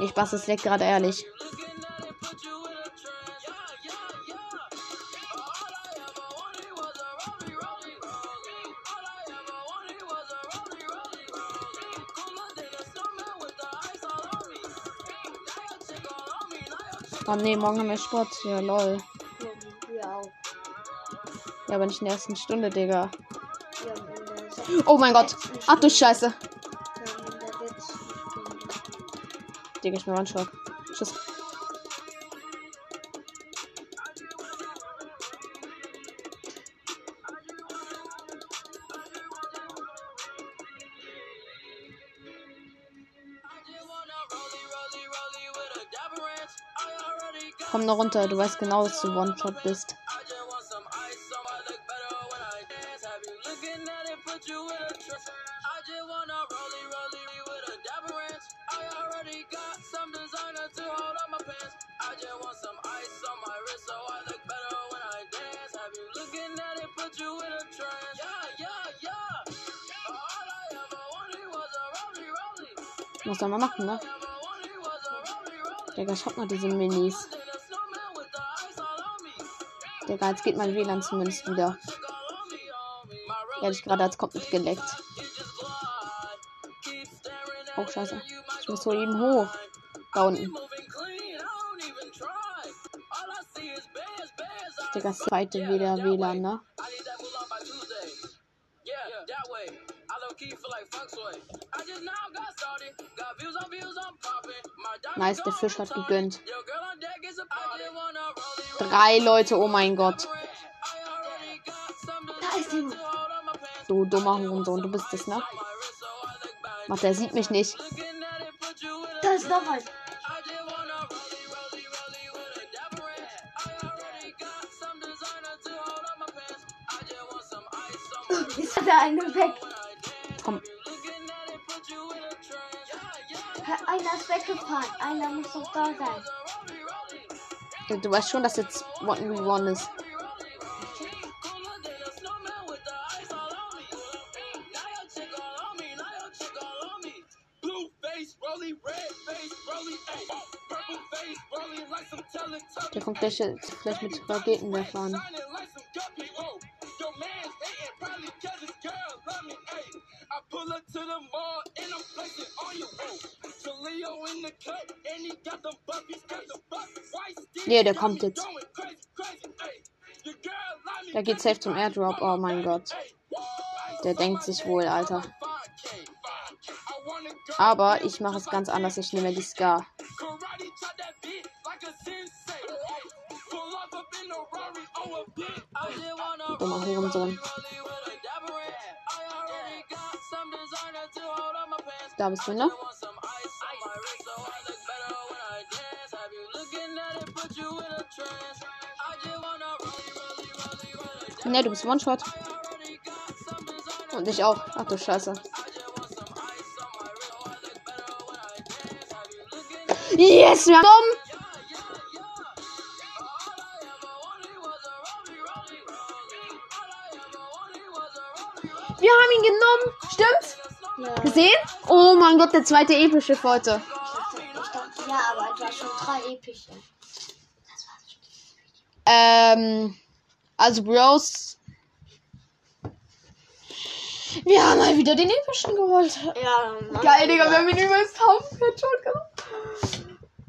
Nee, Spaß, es leckt gerade ehrlich. Oh nee, morgen haben wir Sport. Ja, lol. Ja, aber nicht in der ersten Stunde, Digga. Oh mein Gott. Ach du Scheiße. Digga, ich bin One-Shot. Komm noch runter, du weißt genau, dass du One-Shot bist. Was soll man machen, ne? Digga, schaut mal diese Minis. Digga, jetzt geht mein WLAN zumindest wieder. Ja, ich gerade als komplett geleckt. Oh, scheiße. Ich muss so eben hoch. Da unten. Digga, zweite wieder WLAN, ne? Nice, der Fisch hat gegönnt. Drei Leute, oh mein Gott. Da ist jemand. Du dummer Hurensohn, du bist es, ne? Warte, der sieht mich nicht. Da ist noch ein. Ist da eine weg? Komm, Einer ist weggefahren. Einer muss doch da sein. Du, weißt schon, dass jetzt 1v1 ist. Blue face, rolly, red face, rolly, ayy. Purple face, rolly like some Teletubbies. Der kommt gleich, gleich mit Raketenwerfer an. Nee, der kommt jetzt. Der geht safe zum Airdrop. Oh mein Gott. Der denkt sich wohl, Alter. Aber ich mache es ganz anders. Ich nehme die Scar. Karate chop that beat like a Ne, du bist One-Shot. Und ich auch. Ach du Scheiße. Yes, wir haben. Wir haben ihn genommen. Stimmt's? Ja. Gesehen? Oh mein Gott, der zweite epische heute. Ich dachte, ja, aber es war schon drei epische. Ähm, also Bros. Wir haben mal wieder den epischen geholt. Ja, Mann. Geil, Digga, wir haben ihn übelst Hauptfett schon genommen.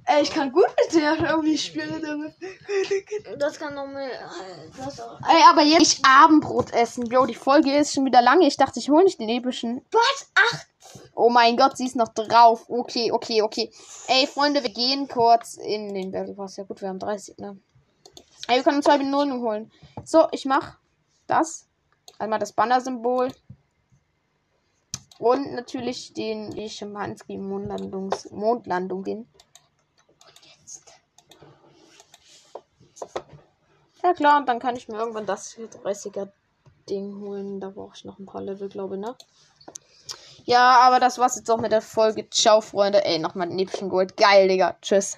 Ey, ich kann gut mit der irgendwie spielen damit. Das kann noch mehr. äh, Das auch. Ey, aber jetzt ich Abendbrot essen. Bro, die Folge ist schon wieder lange. Ich dachte, ich hole nicht den epischen. Was? Ach, Oh mein Gott, sie ist noch drauf. Okay, okay, okay. Ey, Freunde, wir gehen kurz in den Battle Pass. Ja gut, wir haben 30, ne? Ey, wir können zwei Belohnungen holen. So, ich mach das. Einmal das Banner-Symbol. Und natürlich den die Schimanski Mondlandungs Mondlandungen. Ja klar, und dann kann ich mir irgendwann das hier 30er Ding holen. Da brauche ich noch ein paar Level, glaube ich, ne? Ja, aber das war's jetzt auch mit der Folge. Ciao, Freunde. Ey, nochmal den epischen Gold. Geil, Digga. Tschüss.